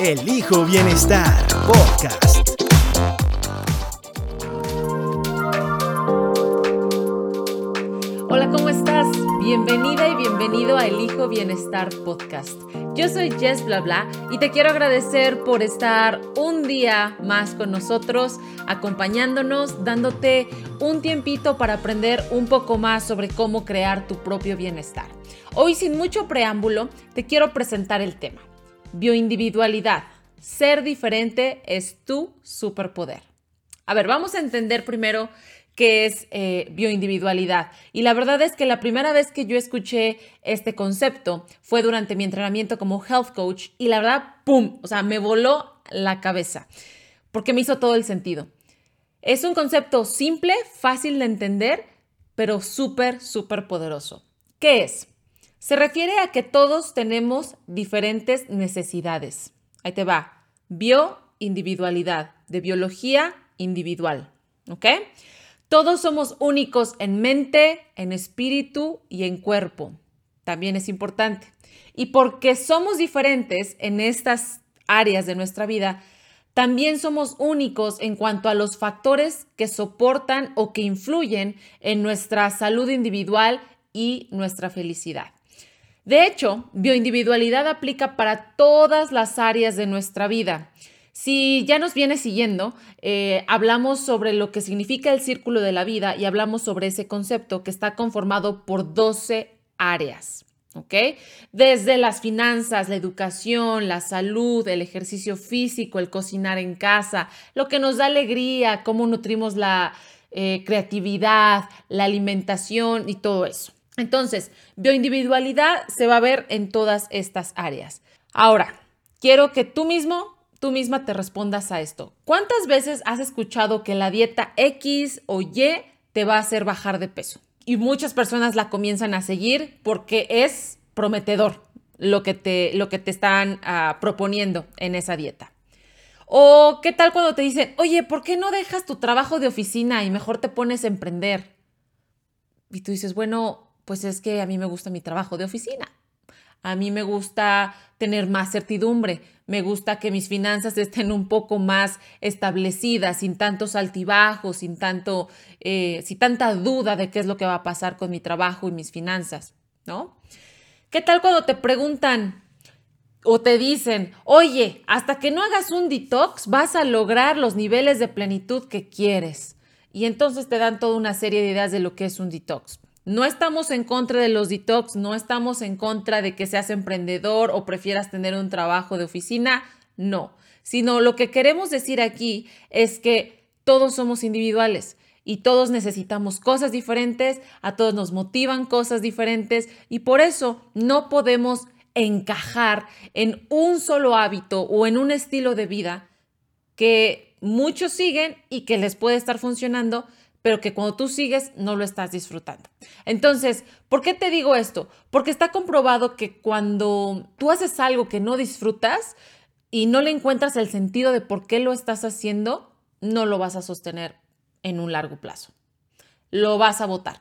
Elijo Bienestar Podcast. Hola, ¿cómo estás? Bienvenida y bienvenido a Elijo Bienestar Podcast. Yo soy Jess Bla Bla y te quiero agradecer por estar un día más con nosotros, acompañándonos, dándote un tiempito para aprender un poco más sobre cómo crear tu propio bienestar. Hoy, sin mucho preámbulo, te quiero presentar el tema. Bioindividualidad. Ser diferente es tu superpoder. A ver, vamos a entender primero qué es eh, bioindividualidad. Y la verdad es que la primera vez que yo escuché este concepto fue durante mi entrenamiento como health coach y la verdad, ¡pum! O sea, me voló la cabeza porque me hizo todo el sentido. Es un concepto simple, fácil de entender, pero súper, súper poderoso. ¿Qué es? Se refiere a que todos tenemos diferentes necesidades. Ahí te va. Bioindividualidad, de biología individual. ¿Ok? Todos somos únicos en mente, en espíritu y en cuerpo. También es importante. Y porque somos diferentes en estas áreas de nuestra vida, también somos únicos en cuanto a los factores que soportan o que influyen en nuestra salud individual y nuestra felicidad. De hecho, bioindividualidad aplica para todas las áreas de nuestra vida. Si ya nos viene siguiendo, eh, hablamos sobre lo que significa el círculo de la vida y hablamos sobre ese concepto que está conformado por 12 áreas. ¿Ok? Desde las finanzas, la educación, la salud, el ejercicio físico, el cocinar en casa, lo que nos da alegría, cómo nutrimos la eh, creatividad, la alimentación y todo eso. Entonces, bioindividualidad se va a ver en todas estas áreas. Ahora, quiero que tú mismo tú misma te respondas a esto. ¿Cuántas veces has escuchado que la dieta X o Y te va a hacer bajar de peso? Y muchas personas la comienzan a seguir porque es prometedor lo que te, lo que te están ah, proponiendo en esa dieta. O qué tal cuando te dicen, oye, ¿por qué no dejas tu trabajo de oficina y mejor te pones a emprender? Y tú dices, bueno, pues es que a mí me gusta mi trabajo de oficina. A mí me gusta tener más certidumbre, me gusta que mis finanzas estén un poco más establecidas, sin tantos altibajos, sin, tanto, eh, sin tanta duda de qué es lo que va a pasar con mi trabajo y mis finanzas, ¿no? ¿Qué tal cuando te preguntan o te dicen, oye, hasta que no hagas un detox vas a lograr los niveles de plenitud que quieres? Y entonces te dan toda una serie de ideas de lo que es un detox. No estamos en contra de los detox, no estamos en contra de que seas emprendedor o prefieras tener un trabajo de oficina, no, sino lo que queremos decir aquí es que todos somos individuales y todos necesitamos cosas diferentes, a todos nos motivan cosas diferentes y por eso no podemos encajar en un solo hábito o en un estilo de vida que muchos siguen y que les puede estar funcionando, pero que cuando tú sigues no lo estás disfrutando. Entonces, ¿por qué te digo esto? Porque está comprobado que cuando tú haces algo que no disfrutas y no le encuentras el sentido de por qué lo estás haciendo, no lo vas a sostener en un largo plazo. Lo vas a votar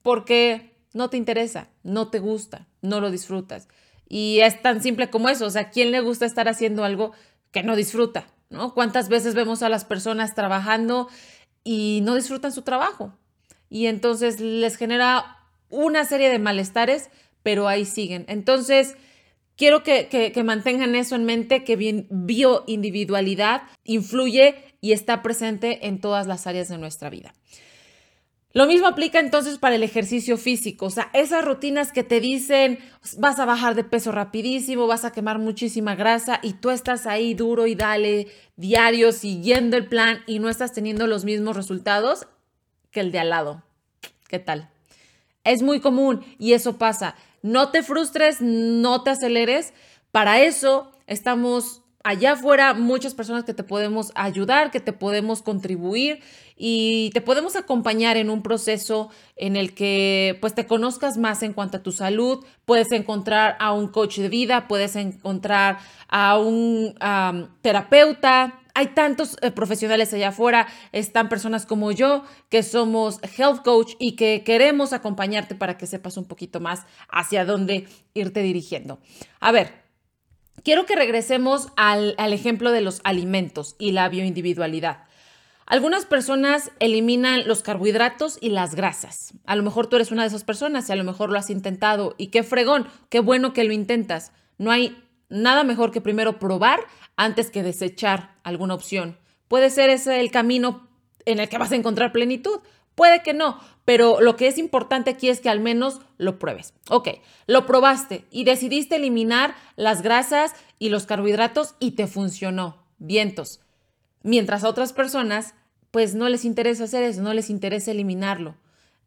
porque no te interesa, no te gusta, no lo disfrutas. Y es tan simple como eso, o sea, ¿quién le gusta estar haciendo algo que no disfruta? ¿No? ¿Cuántas veces vemos a las personas trabajando y no disfrutan su trabajo. Y entonces les genera una serie de malestares, pero ahí siguen. Entonces, quiero que, mantengan eso en mente, que bioindividualidad influye y está presente en todas las áreas de nuestra vida. Lo mismo aplica entonces para el ejercicio físico, o sea, esas rutinas que te dicen vas a bajar de peso rapidísimo, vas a quemar muchísima grasa y tú estás ahí duro y dale diario siguiendo el plan y no estás teniendo los mismos resultados que el de al lado. ¿Qué tal? Es muy común y eso pasa. No te frustres, no te aceleres. Para eso estamos allá afuera muchas personas que te podemos ayudar, que te podemos contribuir y te podemos acompañar en un proceso en el que pues te conozcas más en cuanto a tu salud, puedes encontrar a un coach de vida, puedes encontrar a un terapeuta, hay tantos eh, profesionales allá afuera, están personas como yo que somos health coach y que queremos acompañarte para que sepas un poquito más hacia dónde irte dirigiendo. A ver, quiero que regresemos al, al ejemplo de los alimentos y la bioindividualidad. Algunas personas eliminan los carbohidratos y las grasas. A lo mejor tú eres una de esas personas y a lo mejor lo has intentado y qué fregón, qué bueno que lo intentas. No hay nada mejor que primero probar antes que desechar alguna opción. Puede ser ese el camino en el que vas a encontrar plenitud. Puede que no, pero lo que es importante aquí es que al menos lo pruebes. Ok, lo probaste y decidiste eliminar las grasas y los carbohidratos y te funcionó. Vientos. Mientras otras personas, pues no les interesa hacer eso, no les interesa eliminarlo.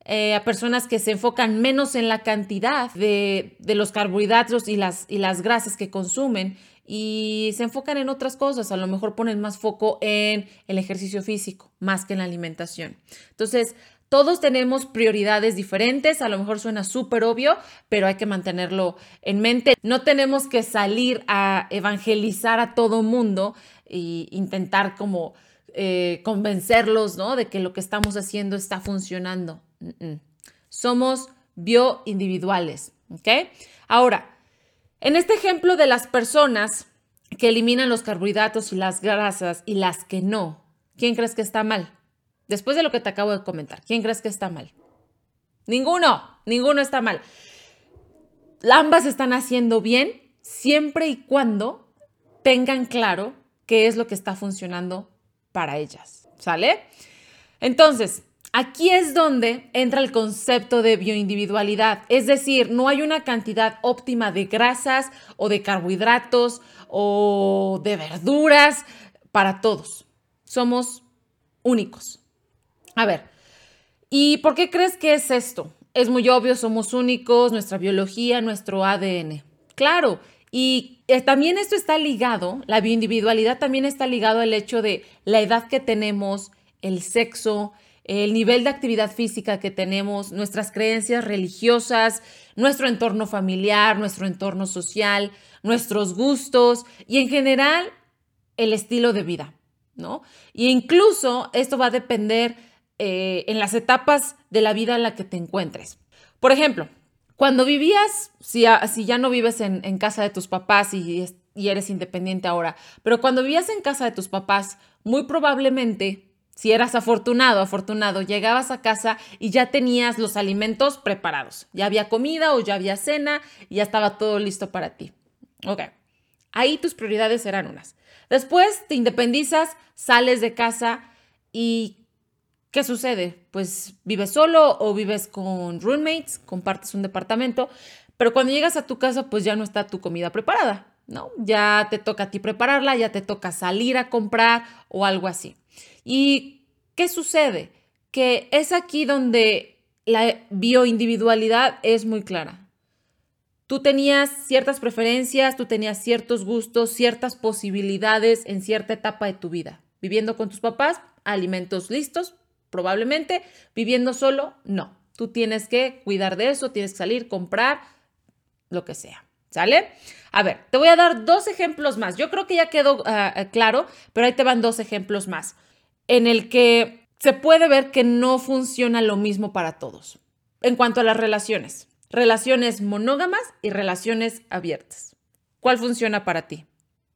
Eh, a personas que se enfocan menos en la cantidad de, los carbohidratos y las, y las grasas que consumen y se enfocan en otras cosas. A lo mejor ponen más foco en el ejercicio físico más que en la alimentación. Entonces, todos tenemos prioridades diferentes, a lo mejor suena súper obvio, pero hay que mantenerlo en mente. No tenemos que salir a evangelizar a todo mundo e intentar como eh, convencerlos ¿no? de que lo que estamos haciendo está funcionando. Somos bioindividuales, ¿ok? Ahora, en este ejemplo de las personas que eliminan los carbohidratos y las grasas y las que no, ¿quién crees que está mal? Después de lo que te acabo de comentar, ¿quién crees que está mal? Ninguno, ninguno está mal. Ambas están haciendo bien siempre y cuando tengan claro qué es lo que está funcionando para ellas. ¿Sale? Entonces, Aquí es donde entra el concepto de bioindividualidad, es decir, no hay una cantidad óptima de grasas o de carbohidratos o de verduras para todos. Somos únicos. A ver, ¿y por qué crees que es esto? Es muy obvio, somos únicos, nuestra biología, nuestro ADN. Claro, y eh, también esto está ligado, la bioindividualidad también está ligado al hecho de la edad que tenemos, el sexo, el nivel de actividad física que tenemos, nuestras creencias religiosas, nuestro entorno familiar, nuestro entorno social, nuestros gustos y en general el estilo de vida, ¿no? Y incluso esto va a depender eh, en las etapas de la vida en la que te encuentres. Por ejemplo, cuando vivías, si, ya no vives en, casa de tus papás y, eres independiente ahora, pero cuando vivías en casa de tus papás, muy probablemente si eras afortunado, afortunado, llegabas a casa y ya tenías los alimentos preparados. Ya había comida o ya había cena y ya estaba todo listo para ti. Ok, ahí tus prioridades eran unas. Después te independizas, sales de casa y ¿qué sucede? Pues vives solo o vives con roommates, compartes un departamento, pero cuando llegas a tu casa pues ya no está tu comida preparada, ¿no? Ya te toca a ti prepararla, ya te toca salir a comprar o algo así. ¿Y qué sucede? Que es aquí donde la bioindividualidad es muy clara. Tú tenías ciertas preferencias, tú tenías ciertos gustos, ciertas posibilidades en cierta etapa de tu vida. Viviendo con tus papás, alimentos listos, probablemente. Viviendo solo, no. Tú tienes que cuidar de eso, tienes que salir, comprar, lo que sea. ¿Sale? A ver, te voy a dar dos ejemplos más. Yo creo que ya quedó ah, claro, pero ahí te van dos ejemplos más en el que se puede ver que no funciona lo mismo para todos. En cuanto a las relaciones, relaciones monógamas y relaciones abiertas. ¿Cuál funciona para ti?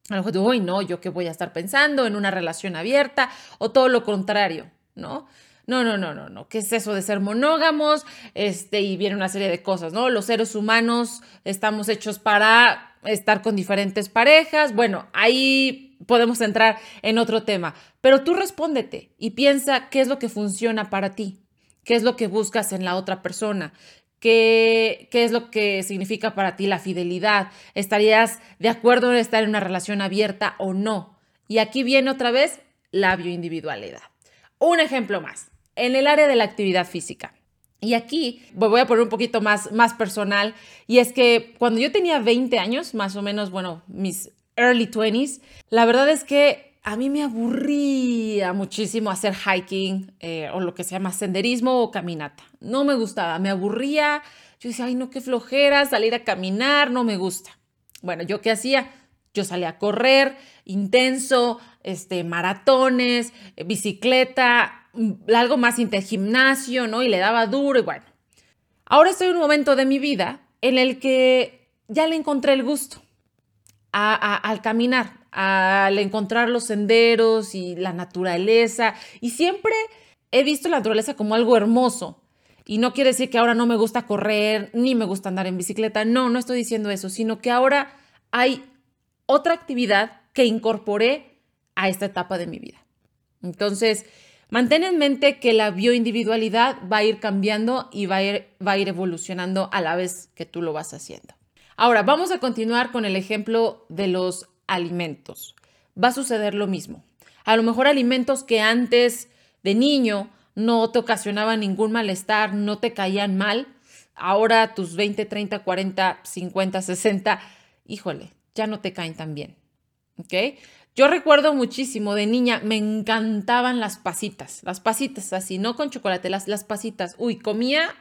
A lo mejor, uy, no, yo qué voy a estar pensando en una relación abierta o todo lo contrario, ¿no? No, no, no, no, no. ¿Qué es eso de ser monógamos? Este, y viene una serie de cosas, ¿no? Los seres humanos estamos hechos para estar con diferentes parejas. Bueno, ahí podemos entrar en otro tema, pero tú respóndete y piensa qué es lo que funciona para ti, qué es lo que buscas en la otra persona, qué, qué es lo que significa para ti la fidelidad, estarías de acuerdo en estar en una relación abierta o no. Y aquí viene otra vez la bioindividualidad. Un ejemplo más, en el área de la actividad física. Y aquí voy a poner un poquito más, más personal, y es que cuando yo tenía 20 años, más o menos, bueno, mis early 20s, la verdad es que a mí me aburría muchísimo hacer hiking eh, o lo que se llama senderismo o caminata. No me gustaba, me aburría. Yo decía, ay, no, qué flojera salir a caminar, no me gusta. Bueno, ¿yo qué hacía? Yo salía a correr, intenso, este, maratones, eh, bicicleta, mm, algo más gimnasio, ¿no? Y le daba duro y bueno. Ahora estoy en un momento de mi vida en el que ya le encontré el gusto al caminar, al encontrar los senderos y la naturaleza. Y siempre he visto la naturaleza como algo hermoso. Y no quiere decir que ahora no me gusta correr, ni me gusta andar en bicicleta. No, no estoy diciendo eso, sino que ahora hay otra actividad que incorporé a esta etapa de mi vida. Entonces, mantén en mente que la bioindividualidad va a ir cambiando y va a ir, va a ir evolucionando a la vez que tú lo vas haciendo. Ahora, vamos a continuar con el ejemplo de los alimentos. Va a suceder lo mismo. A lo mejor alimentos que antes de niño no te ocasionaban ningún malestar, no te caían mal, ahora tus 20, 30, 40, 50, 60, híjole, ya no te caen tan bien. ¿Ok? Yo recuerdo muchísimo de niña, me encantaban las pasitas, las pasitas así, no con chocolate, las, las pasitas. Uy, comía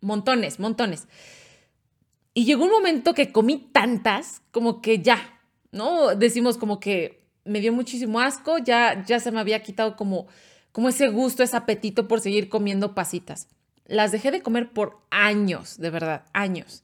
montones, montones. Y llegó un momento que comí tantas como que ya, ¿no? Decimos como que me dio muchísimo asco, ya, ya se me había quitado como, como ese gusto, ese apetito por seguir comiendo pasitas. Las dejé de comer por años, de verdad, años.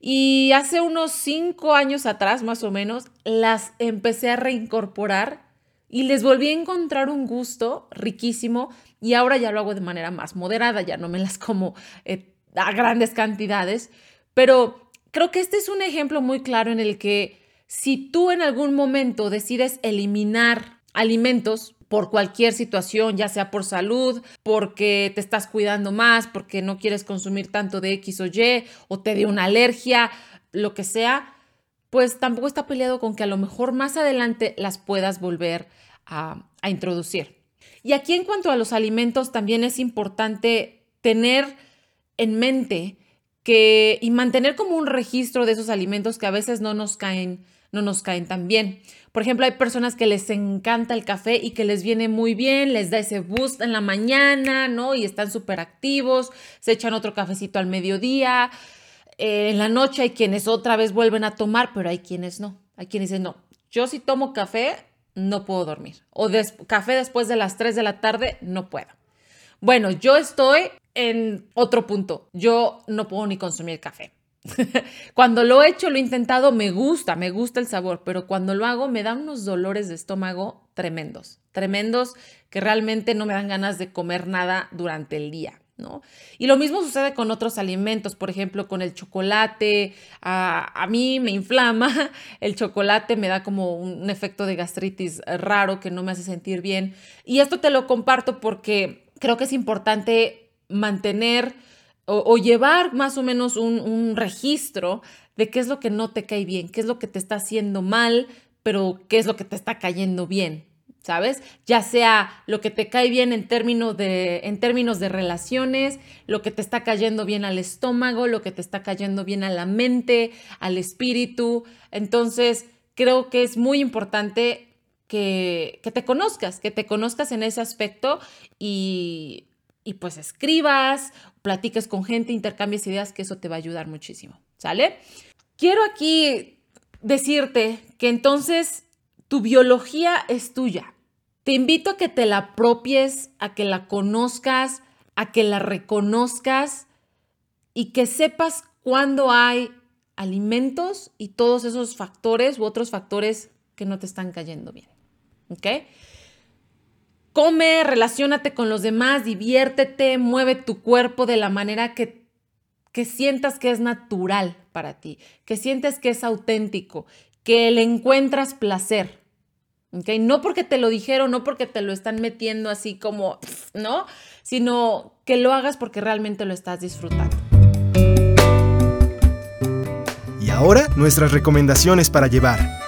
Y hace unos cinco años atrás, más o menos, las empecé a reincorporar y les volví a encontrar un gusto riquísimo y ahora ya lo hago de manera más moderada, ya no me las como eh, a grandes cantidades, pero creo que este es un ejemplo muy claro en el que si tú en algún momento decides eliminar alimentos por cualquier situación, ya sea por salud, porque te estás cuidando más, porque no quieres consumir tanto de X o Y, o te dio una alergia, lo que sea, pues tampoco está peleado con que a lo mejor más adelante las puedas volver a, a introducir. Y aquí en cuanto a los alimentos, también es importante tener en mente y mantener como un registro de esos alimentos que a veces no nos caen, no nos caen tan bien. Por ejemplo, hay personas que les encanta el café y que les viene muy bien, les da ese boost en la mañana, ¿no? Y están súper activos, se echan otro cafecito al mediodía. Eh, en la noche hay quienes otra vez vuelven a tomar, pero hay quienes no. Hay quienes dicen, no, yo si tomo café, no puedo dormir. O café después de las 3 de la tarde, no puedo. Bueno, yo estoy en otro punto. Yo no puedo ni consumir café. cuando lo he hecho, lo he intentado, me gusta, me gusta el sabor, pero cuando lo hago me dan unos dolores de estómago tremendos, tremendos que realmente no me dan ganas de comer nada durante el día. ¿No? Y lo mismo sucede con otros alimentos, por ejemplo, con el chocolate. A, mí me inflama, el chocolate me da como un efecto de gastritis raro que no me hace sentir bien. Y esto te lo comparto porque creo que es importante mantener o, llevar más o menos un, registro de qué es lo que no te cae bien, qué es lo que te está haciendo mal, pero qué es lo que te está cayendo bien, ¿sabes? Ya sea lo que te cae bien en términos de, en términos de relaciones, lo que te está cayendo bien al estómago, lo que te está cayendo bien a la mente, al espíritu. Entonces, creo que es muy importante que, te conozcas, que te conozcas en ese aspecto y, pues escribas, platiques con gente, intercambies ideas, que eso te va a ayudar muchísimo, ¿sale? Quiero aquí decirte que entonces tu biología es tuya. Te invito a que te la apropies, a que la conozcas, a que la reconozcas y que sepas cuándo hay alimentos y todos esos factores u otros factores que no te están cayendo bien. ¿ok? Come, relacionate con los demás, diviértete, mueve tu cuerpo de la manera que, que sientas que es natural para ti, que sientes que es auténtico, que le encuentras placer. ¿ok? No porque te lo dijeron, no porque te lo están metiendo así como, ¿no? Sino que lo hagas porque realmente lo estás disfrutando. Y ahora nuestras recomendaciones para llevar.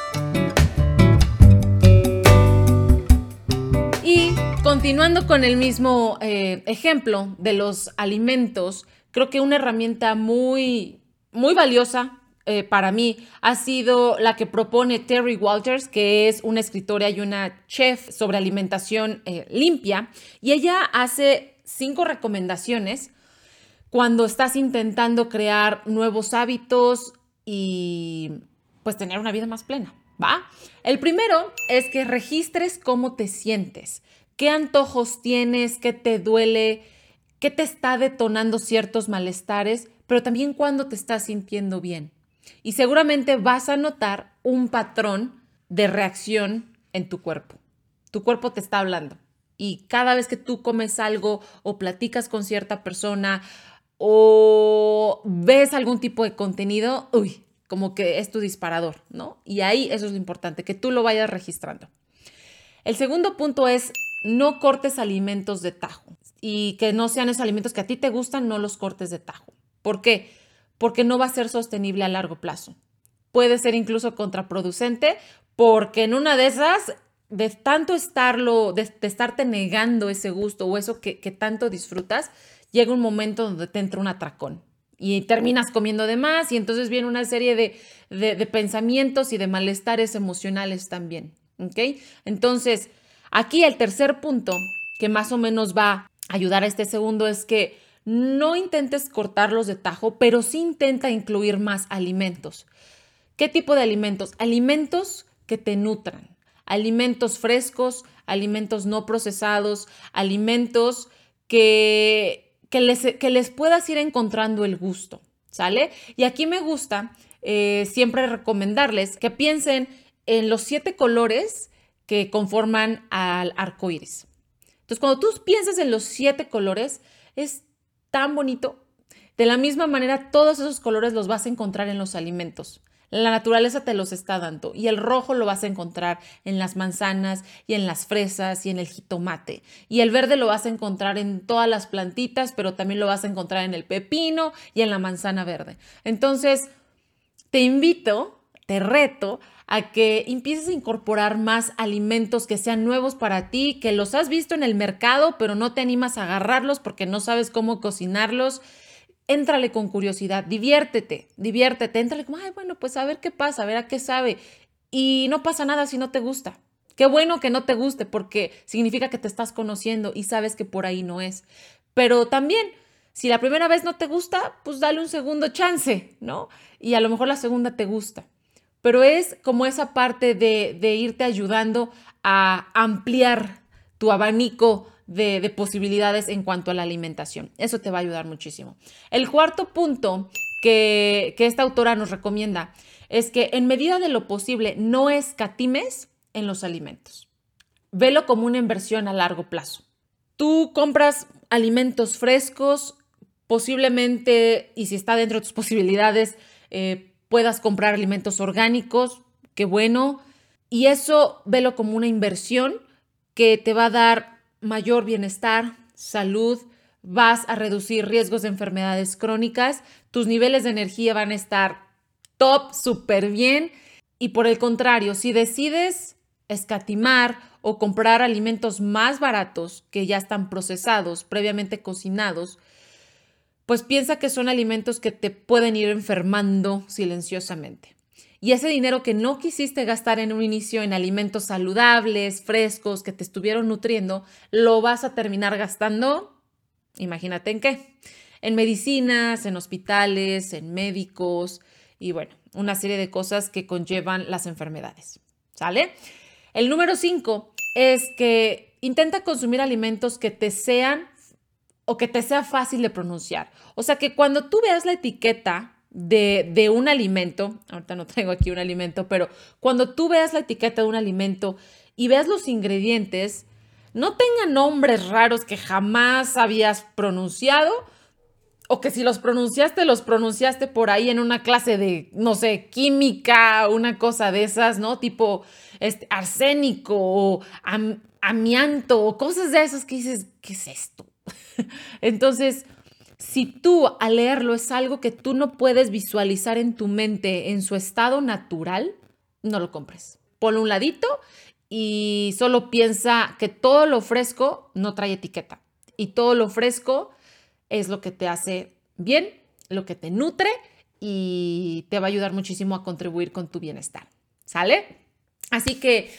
Continuando con el mismo eh, ejemplo de los alimentos, creo que una herramienta muy, muy valiosa eh, para mí ha sido la que propone Terry Walters, que es una escritora y una chef sobre alimentación eh, limpia. Y ella hace cinco recomendaciones cuando estás intentando crear nuevos hábitos y pues tener una vida más plena, ¿va? El primero es que registres cómo te sientes, qué antojos tienes, qué te duele, qué te está detonando ciertos malestares, pero también cuándo te estás sintiendo bien. Y seguramente vas a notar un patrón de reacción en tu cuerpo. Tu cuerpo te está hablando. Y cada vez que tú comes algo o platicas con cierta persona o ves algún tipo de contenido, uy, como que es tu disparador, ¿no? Y ahí eso es lo importante, que tú lo vayas registrando. El segundo punto es no cortes alimentos de tajo y que no sean esos alimentos que a ti te gustan, no los cortes de tajo. ¿Por qué? Porque no va a ser sostenible a largo plazo. Puede ser incluso contraproducente porque en una de esas, de tanto estarlo, de, estarte negando ese gusto o eso que, tanto disfrutas, llega un momento donde te entra un atracón y terminas comiendo de más y entonces viene una serie de, pensamientos y de malestares emocionales también. ¿Ok? Entonces, aquí el tercer punto que más o menos va a ayudar a este segundo es que no intentes cortarlos de tajo, pero sí intenta incluir más alimentos. ¿Qué tipo de alimentos? Alimentos que te nutran, alimentos frescos, alimentos no procesados, alimentos que que les, que les puedas ir encontrando el gusto, ¿sale? Y aquí me gusta eh, siempre recomendarles que piensen en los siete colores que conforman al arco iris. Entonces, cuando tú piensas en los siete colores, es tan bonito. De la misma manera, todos esos colores los vas a encontrar en los alimentos. La naturaleza te los está dando y el rojo lo vas a encontrar en las manzanas y en las fresas y en el jitomate. Y el verde lo vas a encontrar en todas las plantitas, pero también lo vas a encontrar en el pepino y en la manzana verde. Entonces, te invito, te reto a que empieces a incorporar más alimentos que sean nuevos para ti, que los has visto en el mercado, pero no te animas a agarrarlos porque no sabes cómo cocinarlos éntrale con curiosidad, diviértete, diviértete, éntrale como, ay, bueno, pues a ver qué pasa, a ver a qué sabe. Y no pasa nada si no te gusta. Qué bueno que no te guste porque significa que te estás conociendo y sabes que por ahí no es. Pero también, si la primera vez no te gusta, pues dale un segundo chance, ¿no? Y a lo mejor la segunda te gusta. Pero es como esa parte de, irte ayudando a ampliar tu abanico de, posibilidades en cuanto a la alimentación. Eso te va a ayudar muchísimo. El cuarto punto que, que esta autora nos recomienda es que en medida de lo posible no escatimes en los alimentos. Velo como una inversión a largo plazo. Tú compras alimentos frescos, posiblemente, y si está dentro de tus posibilidades, eh, puedas comprar alimentos orgánicos, qué bueno. Y eso velo como una inversión que te va a dar mayor bienestar, salud, vas a reducir riesgos de enfermedades crónicas, tus niveles de energía van a estar top, súper bien. Y por el contrario, si decides escatimar o comprar alimentos más baratos que ya están procesados, previamente cocinados, pues piensa que son alimentos que te pueden ir enfermando silenciosamente. Y ese dinero que no quisiste gastar en un inicio en alimentos saludables, frescos, que te estuvieron nutriendo, lo vas a terminar gastando, imagínate en qué, en medicinas, en hospitales, en médicos y bueno, una serie de cosas que conllevan las enfermedades. ¿Sale? El número cinco es que intenta consumir alimentos que te sean o que te sea fácil de pronunciar. O sea que cuando tú veas la etiqueta de, un alimento, ahorita no tengo aquí un alimento, pero cuando tú veas la etiqueta de un alimento y veas los ingredientes, no tengan nombres raros que jamás habías pronunciado o que si los pronunciaste, los pronunciaste por ahí en una clase de, no sé, química, una cosa de esas, ¿no? Tipo este, arsénico o amianto o cosas de esas que dices, ¿qué es esto? Entonces, si tú al leerlo es algo que tú no puedes visualizar en tu mente en su estado natural, no lo compres. Ponlo un ladito y solo piensa que todo lo fresco no trae etiqueta. Y todo lo fresco es lo que te hace bien, lo que te nutre y te va a ayudar muchísimo a contribuir con tu bienestar. ¿Sale? Así que,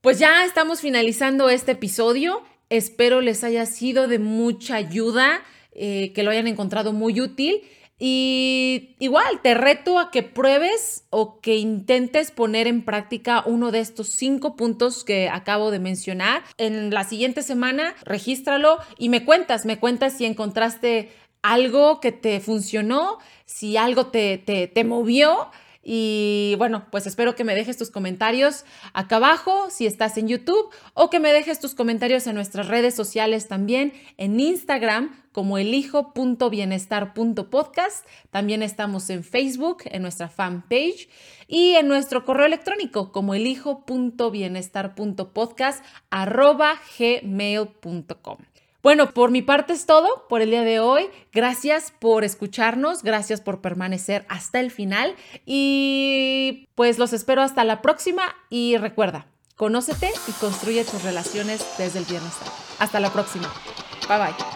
pues ya estamos finalizando este episodio. Espero les haya sido de mucha ayuda, eh, que lo hayan encontrado muy útil. Y igual, te reto a que pruebes o que intentes poner en práctica uno de estos cinco puntos que acabo de mencionar. En la siguiente semana, regístralo y me cuentas, me cuentas si encontraste algo que te funcionó, si algo te, te, te movió y bueno, pues espero que me dejes tus comentarios acá abajo si estás en YouTube o que me dejes tus comentarios en nuestras redes sociales también, en Instagram como elijo.bienestar.podcast. También estamos en Facebook, en nuestra fanpage y en nuestro correo electrónico como elijo.bienestar.podcast gmail.com. Bueno, por mi parte es todo por el día de hoy. Gracias por escucharnos, gracias por permanecer hasta el final y pues los espero hasta la próxima y recuerda, conócete y construye tus relaciones desde el bienestar. Hasta la próxima. Bye bye.